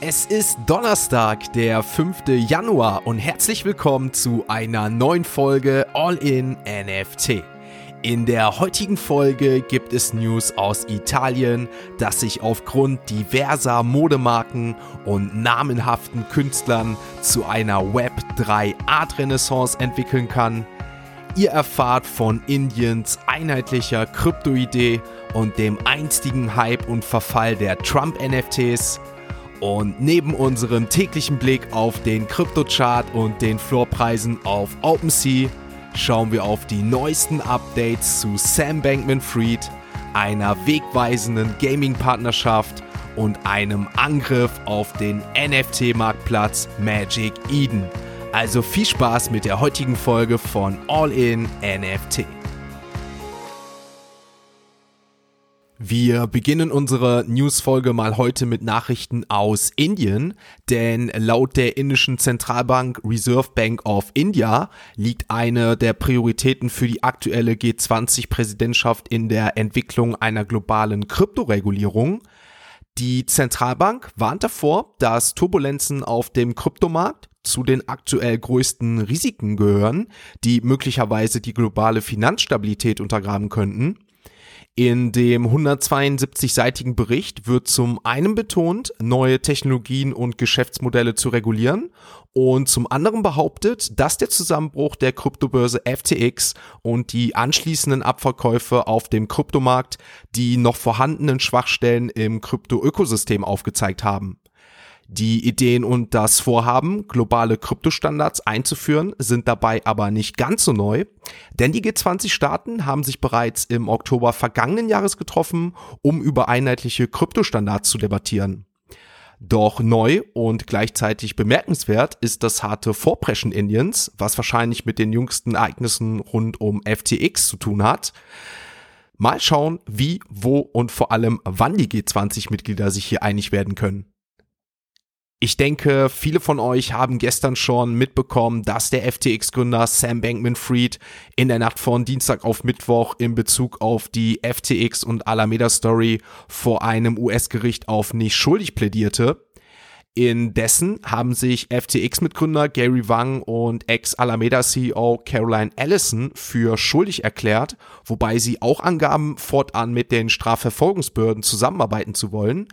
Es ist Donnerstag, der 5. Januar und herzlich willkommen zu einer neuen Folge All in NFT. In der heutigen Folge gibt es News aus Italien, dass sich aufgrund diverser Modemarken und namenhaften Künstlern zu einer Web 3 Art Renaissance entwickeln kann. Ihr erfahrt von Indiens einheitlicher Kryptoidee und dem einstigen Hype und Verfall der Trump-NFTs. Und neben unserem täglichen Blick auf den Kryptochart und den Floorpreisen auf OpenSea schauen wir auf die neuesten Updates zu Sam Bankman-Fried, einer wegweisenden Gaming-Partnerschaft und einem Angriff auf den NFT-Marktplatz Magic Eden. Also viel Spaß mit der heutigen Folge von All in NFT. Wir beginnen unsere Newsfolge mal heute mit Nachrichten aus Indien, denn laut der indischen Zentralbank Reserve Bank of India liegt eine der Prioritäten für die aktuelle G20-Präsidentschaft in der Entwicklung einer globalen Kryptoregulierung. Die Zentralbank warnt davor, dass Turbulenzen auf dem Kryptomarkt zu den aktuell größten Risiken gehören, die möglicherweise die globale Finanzstabilität untergraben könnten. In dem 172-seitigen Bericht wird zum einen betont, neue Technologien und Geschäftsmodelle zu regulieren und zum anderen behauptet, dass der Zusammenbruch der Kryptobörse FTX und die anschließenden Abverkäufe auf dem Kryptomarkt die noch vorhandenen Schwachstellen im Kryptoökosystem aufgezeigt haben. Die Ideen und das Vorhaben, globale Kryptostandards einzuführen, sind dabei aber nicht ganz so neu, denn die G20-Staaten haben sich bereits im Oktober vergangenen Jahres getroffen, um über einheitliche Kryptostandards zu debattieren. Doch neu und gleichzeitig bemerkenswert ist das harte Vorpreschen Indiens, was wahrscheinlich mit den jüngsten Ereignissen rund um FTX zu tun hat. Mal schauen, wie, wo und vor allem wann die G20-Mitglieder sich hier einig werden können. Ich denke, viele von euch haben gestern schon mitbekommen, dass der FTX-Gründer Sam Bankman-Fried in der Nacht von Dienstag auf Mittwoch in Bezug auf die FTX und Alameda-Story vor einem US-Gericht auf nicht schuldig plädierte. Indessen haben sich FTX-Mitgründer Gary Wang und Ex-Alameda-CEO Caroline Allison für schuldig erklärt, wobei sie auch angaben, fortan mit den Strafverfolgungsbehörden zusammenarbeiten zu wollen.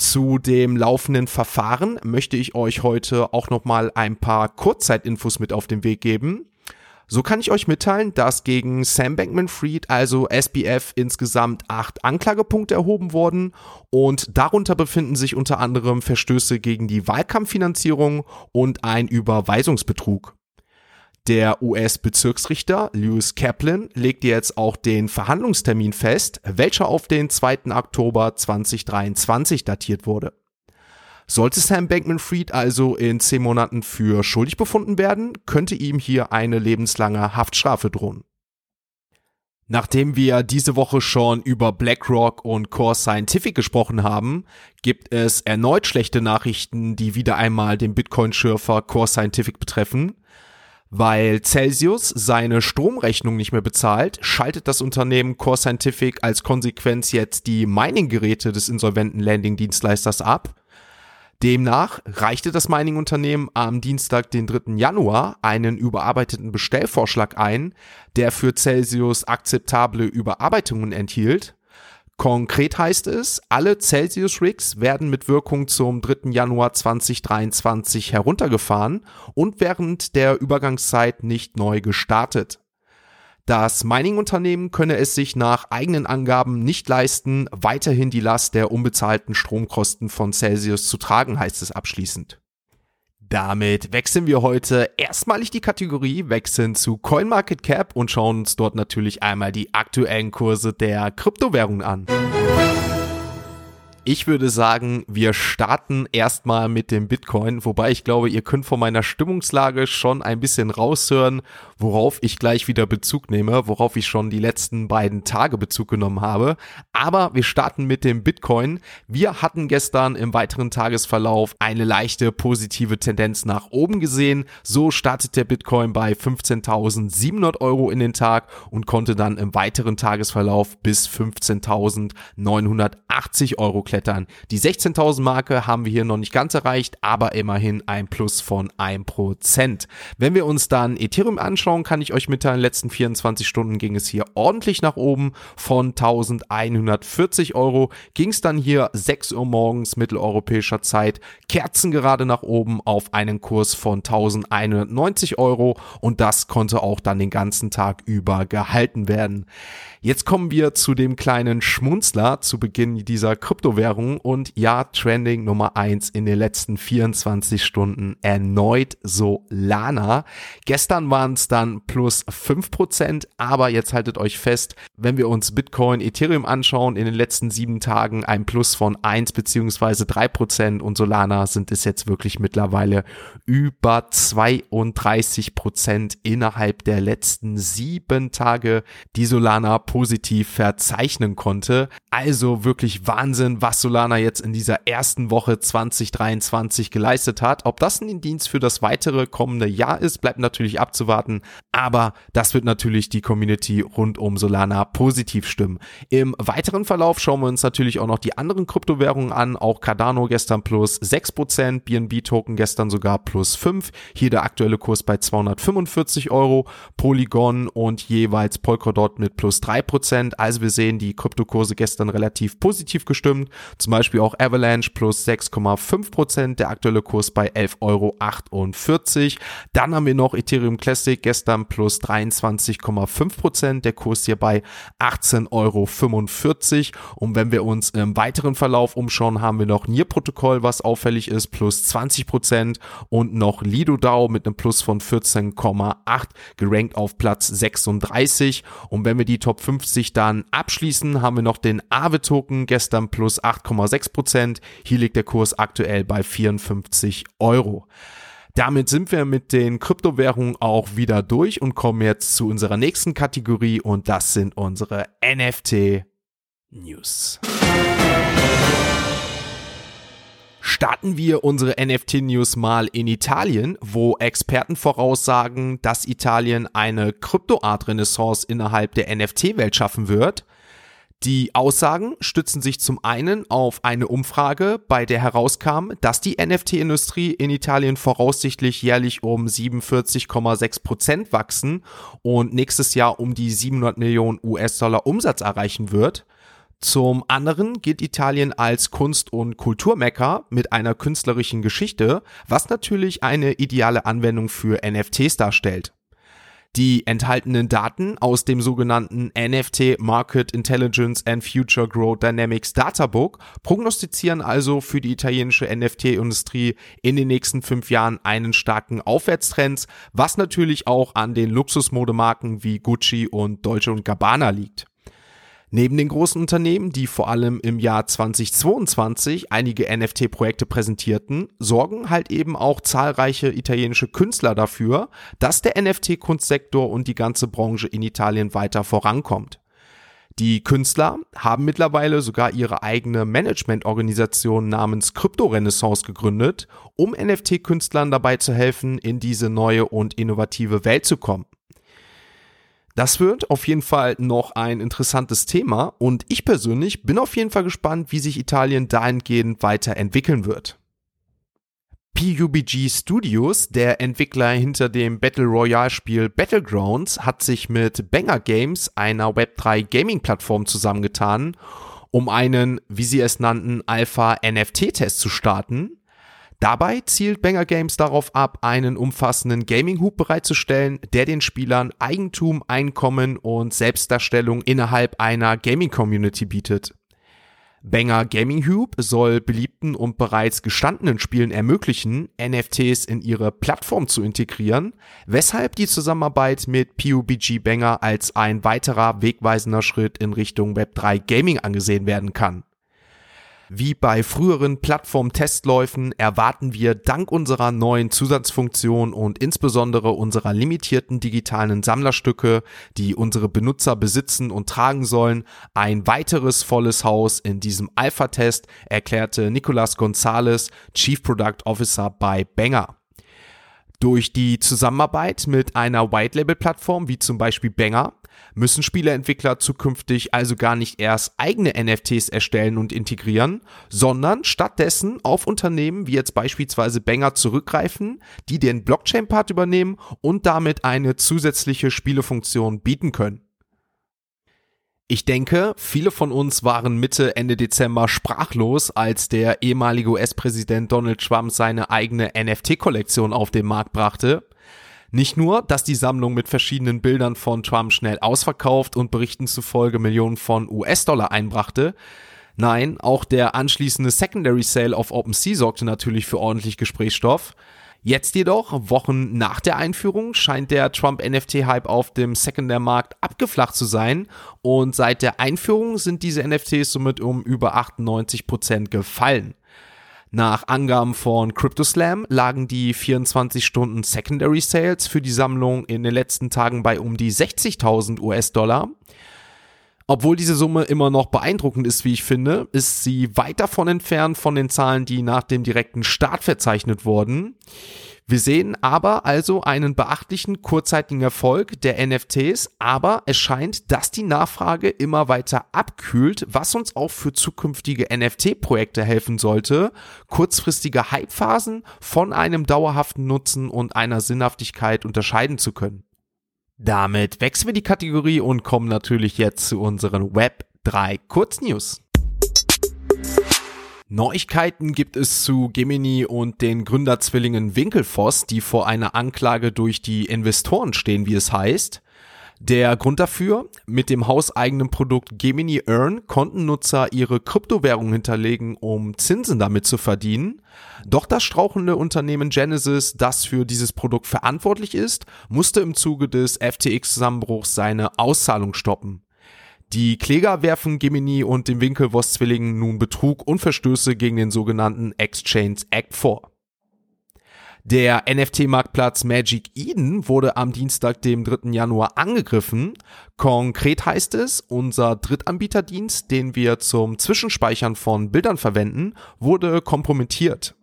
Zu dem laufenden Verfahren möchte ich euch heute auch noch mal ein paar Kurzzeitinfos mit auf den Weg geben. So kann ich euch mitteilen, dass gegen Sam Bankman-Fried, also SBF, insgesamt acht Anklagepunkte erhoben wurden und darunter befinden sich unter anderem Verstöße gegen die Wahlkampffinanzierung und ein Überweisungsbetrug. Der US-Bezirksrichter Lewis Kaplan legt jetzt auch den Verhandlungstermin fest, welcher auf den 2. Oktober 2023 datiert wurde. Sollte Sam Bankman-Fried also in zehn Monaten für schuldig befunden werden, könnte ihm hier eine lebenslange Haftstrafe drohen. Nachdem wir diese Woche schon über BlackRock und Core Scientific gesprochen haben, gibt es erneut schlechte Nachrichten, die wieder einmal den Bitcoin-Schürfer Core Scientific betreffen. Weil Celsius seine Stromrechnung nicht mehr bezahlt, schaltet das Unternehmen Core Scientific als Konsequenz jetzt die Mining-Geräte des insolventen Landing-Dienstleisters ab. Demnach reichte das Mining-Unternehmen am Dienstag, den 3. Januar, einen überarbeiteten Bestellvorschlag ein, der für Celsius akzeptable Überarbeitungen enthielt. Konkret heißt es, alle Celsius-Rigs werden mit Wirkung zum 3. Januar 2023 heruntergefahren und während der Übergangszeit nicht neu gestartet. Das Mining-Unternehmen könne es sich nach eigenen Angaben nicht leisten, weiterhin die Last der unbezahlten Stromkosten von Celsius zu tragen, heißt es abschließend. Damit wechseln wir heute erstmalig die Kategorie, wechseln zu CoinMarketCap und schauen uns dort natürlich einmal die aktuellen Kurse der Kryptowährungen an. Ich würde sagen, wir starten erstmal mit dem Bitcoin, wobei ich glaube, ihr könnt von meiner Stimmungslage schon ein bisschen raushören, worauf ich gleich wieder Bezug nehme, worauf ich schon die letzten beiden Tage Bezug genommen habe. Aber wir starten mit dem Bitcoin. Wir hatten gestern im weiteren Tagesverlauf eine leichte positive Tendenz nach oben gesehen. So startet der Bitcoin bei 15.700 Euro in den Tag und konnte dann im weiteren Tagesverlauf bis 15.980 Euro hochklettern. Die 16.000 Marke haben wir hier noch nicht ganz erreicht, aber immerhin ein Plus von 1%. Wenn wir uns dann Ethereum anschauen, kann ich euch mitteilen, in den letzten 24 Stunden ging es hier ordentlich nach oben. Von 1140 Euro ging es dann hier 6 Uhr morgens mitteleuropäischer Zeit, Kerzen gerade nach oben auf einen Kurs von 1190 Euro und das konnte auch dann den ganzen Tag über gehalten werden. Jetzt kommen wir zu dem kleinen Schmunzler zu Beginn dieser Kryptowährung und ja, Trending Nummer eins in den letzten 24 Stunden erneut Solana. Gestern waren es dann plus 5%, aber jetzt haltet euch fest, wenn wir uns Bitcoin, Ethereum anschauen, in den letzten sieben Tagen ein Plus von 1 beziehungsweise 3% und Solana sind es jetzt wirklich mittlerweile über 32% innerhalb der letzten sieben Tage, die Solana positiv verzeichnen konnte. Also wirklich Wahnsinn, was Solana jetzt in dieser ersten Woche 2023 geleistet hat. Ob das ein Indienst für das weitere kommende Jahr ist, bleibt natürlich abzuwarten. Aber das wird natürlich die Community rund um Solana positiv stimmen. Im weiteren Verlauf schauen wir uns natürlich auch noch die anderen Kryptowährungen an. Auch Cardano gestern plus 6%, BNB Token gestern sogar plus 5. Hier der aktuelle Kurs bei 245 Euro. Polygon und jeweils Polkadot mit plus 3 3%. Also wir sehen die Kryptokurse gestern relativ positiv gestimmt. Zum Beispiel auch Avalanche plus 6,5%. Der aktuelle Kurs bei 11,48 Euro. Dann haben wir noch Ethereum Classic gestern plus 23,5%. Der Kurs hier bei 18,45 Euro. Und wenn wir uns im weiteren Verlauf umschauen, haben wir noch Nier-Protokoll, was auffällig ist, plus 20% und noch Lido DAO mit einem Plus von 14,8 gerankt auf Platz 36. Und wenn wir die Top 50 dann abschließen, haben wir noch den Aave Token gestern plus 8,6%. Hier liegt der Kurs aktuell bei 54 Euro. Damit sind wir mit den Kryptowährungen auch wieder durch und kommen jetzt zu unserer nächsten Kategorie und das sind unsere NFT News starten wir unsere NFT-News mal in Italien, wo Experten voraussagen, dass Italien eine Kryptoart-Renaissance innerhalb der NFT-Welt schaffen wird. Die Aussagen stützen sich zum einen auf eine Umfrage, bei der herauskam, dass die NFT-Industrie in Italien voraussichtlich jährlich um 47,6 Prozent wachsen und nächstes Jahr um die 700 Millionen US-Dollar Umsatz erreichen wird. Zum anderen gilt Italien als Kunst- und Kulturmecker mit einer künstlerischen Geschichte, was natürlich eine ideale Anwendung für NFTs darstellt. Die enthaltenen Daten aus dem sogenannten NFT Market Intelligence and Future Growth Dynamics Databook prognostizieren also für die italienische NFT-Industrie in den nächsten fünf Jahren einen starken Aufwärtstrend, was natürlich auch an den Luxusmodemarken wie Gucci und Dolce Gabbana liegt. Neben den großen Unternehmen, die vor allem im Jahr 2022 einige NFT-Projekte präsentierten, sorgen halt eben auch zahlreiche italienische Künstler dafür, dass der NFT-Kunstsektor und die ganze Branche in Italien weiter vorankommt. Die Künstler haben mittlerweile sogar ihre eigene Managementorganisation namens Crypto Renaissance gegründet, um NFT-Künstlern dabei zu helfen, in diese neue und innovative Welt zu kommen. Das wird auf jeden Fall noch ein interessantes Thema und ich persönlich bin auf jeden Fall gespannt, wie sich Italien dahingehend weiterentwickeln wird. PUBG Studios, der Entwickler hinter dem Battle Royale Spiel Battlegrounds, hat sich mit Banger Games, einer Web3 Gaming Plattform zusammengetan, um einen, wie sie es nannten, Alpha NFT Test zu starten. Dabei zielt Banger Games darauf ab, einen umfassenden Gaming-Hub bereitzustellen, der den Spielern Eigentum, Einkommen und Selbstdarstellung innerhalb einer Gaming-Community bietet. Banger Gaming Hub soll beliebten und bereits gestandenen Spielen ermöglichen, NFTs in ihre Plattform zu integrieren, weshalb die Zusammenarbeit mit PUBG Banger als ein weiterer wegweisender Schritt in Richtung Web3 Gaming angesehen werden kann. Wie bei früheren Plattform-Testläufen erwarten wir dank unserer neuen Zusatzfunktion und insbesondere unserer limitierten digitalen Sammlerstücke, die unsere Benutzer besitzen und tragen sollen, ein weiteres volles Haus in diesem Alpha-Test, erklärte Nicolas Gonzalez, Chief Product Officer bei Banger. Durch die Zusammenarbeit mit einer White-Label-Plattform wie zum Beispiel Banger Müssen Spieleentwickler zukünftig also gar nicht erst eigene NFTs erstellen und integrieren, sondern stattdessen auf Unternehmen wie jetzt beispielsweise Banger zurückgreifen, die den Blockchain-Part übernehmen und damit eine zusätzliche Spielefunktion bieten können. Ich denke, viele von uns waren Mitte, Ende Dezember sprachlos, als der ehemalige US-Präsident Donald Trump seine eigene NFT-Kollektion auf den Markt brachte. Nicht nur, dass die Sammlung mit verschiedenen Bildern von Trump schnell ausverkauft und Berichten zufolge Millionen von US-Dollar einbrachte, nein, auch der anschließende Secondary Sale auf OpenSea sorgte natürlich für ordentlich Gesprächsstoff. Jetzt jedoch, Wochen nach der Einführung, scheint der Trump-NFT-Hype auf dem Secondary-Markt abgeflacht zu sein und seit der Einführung sind diese NFTs somit um über 98 Prozent gefallen. Nach Angaben von CryptoSlam lagen die 24 Stunden Secondary Sales für die Sammlung in den letzten Tagen bei um die 60.000 US-Dollar. Obwohl diese Summe immer noch beeindruckend ist, wie ich finde, ist sie weit davon entfernt von den Zahlen, die nach dem direkten Start verzeichnet wurden. Wir sehen aber also einen beachtlichen kurzzeitigen Erfolg der NFTs, aber es scheint, dass die Nachfrage immer weiter abkühlt, was uns auch für zukünftige NFT-Projekte helfen sollte, kurzfristige Hypephasen von einem dauerhaften Nutzen und einer Sinnhaftigkeit unterscheiden zu können. Damit wechseln wir die Kategorie und kommen natürlich jetzt zu unseren Web 3 Kurznews. Neuigkeiten gibt es zu Gemini und den Gründerzwillingen Winkelfoss, die vor einer Anklage durch die Investoren stehen, wie es heißt. Der Grund dafür, mit dem hauseigenen Produkt Gemini Earn konnten Nutzer ihre Kryptowährung hinterlegen, um Zinsen damit zu verdienen. Doch das strauchende Unternehmen Genesis, das für dieses Produkt verantwortlich ist, musste im Zuge des FTX-Zusammenbruchs seine Auszahlung stoppen. Die Kläger werfen Gemini und den Winkelwoss-Zwillingen nun Betrug und Verstöße gegen den sogenannten Exchange Act vor. Der NFT-Marktplatz Magic Eden wurde am Dienstag, dem 3. Januar, angegriffen. Konkret heißt es, unser Drittanbieterdienst, den wir zum Zwischenspeichern von Bildern verwenden, wurde kompromittiert.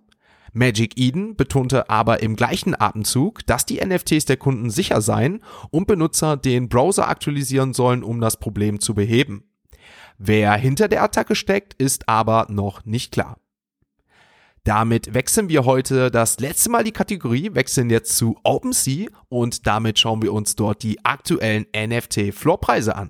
Magic Eden betonte aber im gleichen Atemzug, dass die NFTs der Kunden sicher seien und Benutzer den Browser aktualisieren sollen, um das Problem zu beheben. Wer hinter der Attacke steckt, ist aber noch nicht klar. Damit wechseln wir heute das letzte Mal die Kategorie, wechseln jetzt zu OpenSea und damit schauen wir uns dort die aktuellen NFT-Floorpreise an.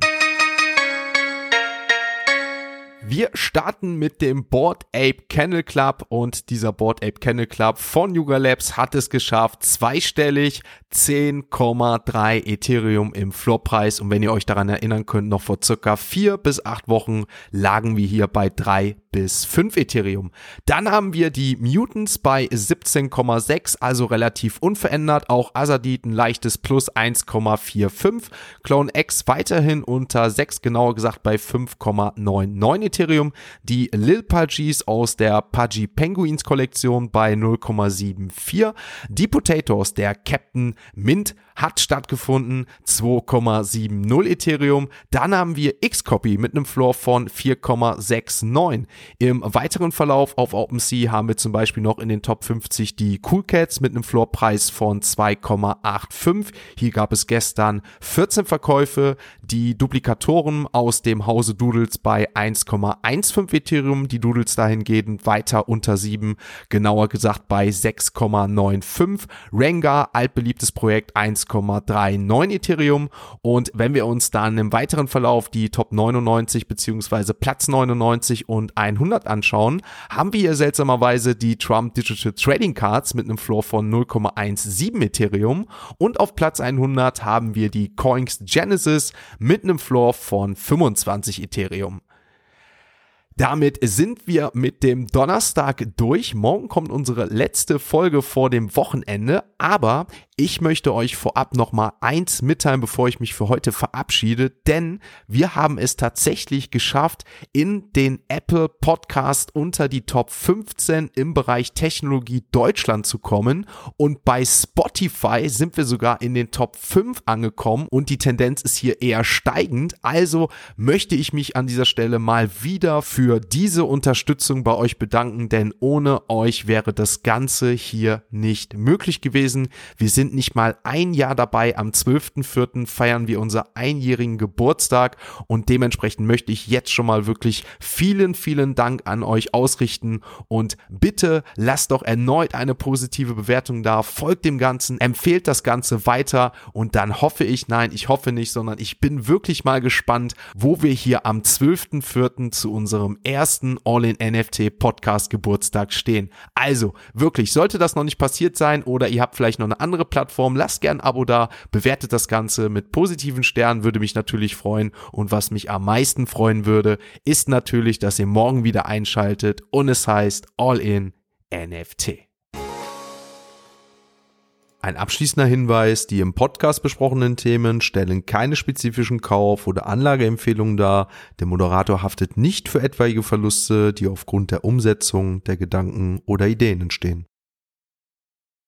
Wir starten mit dem Board Ape Kennel Club und dieser Board Ape Kennel Club von Yuga Labs hat es geschafft, zweistellig 10,3 Ethereum im Floorpreis und wenn ihr euch daran erinnern könnt, noch vor circa vier bis acht Wochen lagen wir hier bei drei bis 5 Ethereum. Dann haben wir die Mutants bei 17,6, also relativ unverändert. Auch Azadid ein leichtes Plus 1,45. Clone X weiterhin unter 6, genauer gesagt bei 5,99 Ethereum. Die Lil Pudgies aus der Pudgy Penguins Kollektion bei 0,74. Die Potatoes, der Captain Mint hat stattgefunden, 2,70 Ethereum. Dann haben wir Xcopy mit einem Floor von 4,69. Im weiteren Verlauf auf OpenSea haben wir zum Beispiel noch in den Top 50 die Cool Cats mit einem Floorpreis von 2,85. Hier gab es gestern 14 Verkäufe. Die Duplikatoren aus dem Hause Doodles bei 1,15 Ethereum. Die Doodles dahingehend weiter unter 7, genauer gesagt bei 6,95. Rengar, altbeliebtes Projekt 1,39 Ethereum. Und wenn wir uns dann im weiteren Verlauf die Top 99 beziehungsweise Platz 99 und 100 anschauen, haben wir hier seltsamerweise die Trump Digital Trading Cards mit einem Floor von 0,17 Ethereum. Und auf Platz 100 haben wir die Coins Genesis mit einem Floor von 25 Ethereum. Damit sind wir mit dem Donnerstag durch. Morgen kommt unsere letzte Folge vor dem Wochenende, aber ich möchte euch vorab noch mal eins mitteilen, bevor ich mich für heute verabschiede, denn wir haben es tatsächlich geschafft, in den Apple Podcast unter die Top 15 im Bereich Technologie Deutschland zu kommen und bei Spotify sind wir sogar in den Top 5 angekommen und die Tendenz ist hier eher steigend. Also möchte ich mich an dieser Stelle mal wieder für diese Unterstützung bei euch bedanken, denn ohne euch wäre das Ganze hier nicht möglich gewesen. Wir sind sind nicht mal ein Jahr dabei. Am 12.04. feiern wir unser einjährigen Geburtstag und dementsprechend möchte ich jetzt schon mal wirklich vielen, vielen Dank an euch ausrichten und bitte lasst doch erneut eine positive Bewertung da, folgt dem Ganzen, empfehlt das Ganze weiter und dann hoffe ich, nein, ich hoffe nicht, sondern ich bin wirklich mal gespannt, wo wir hier am 12.04. zu unserem ersten All-in-NFT Podcast Geburtstag stehen. Also wirklich, sollte das noch nicht passiert sein oder ihr habt vielleicht noch eine andere Plattform, lasst gern ein Abo da, bewertet das Ganze mit positiven Sternen, würde mich natürlich freuen und was mich am meisten freuen würde, ist natürlich, dass ihr morgen wieder einschaltet und es heißt All-in NFT. Ein abschließender Hinweis, die im Podcast besprochenen Themen stellen keine spezifischen Kauf- oder Anlageempfehlungen dar. Der Moderator haftet nicht für etwaige Verluste, die aufgrund der Umsetzung der Gedanken oder Ideen entstehen.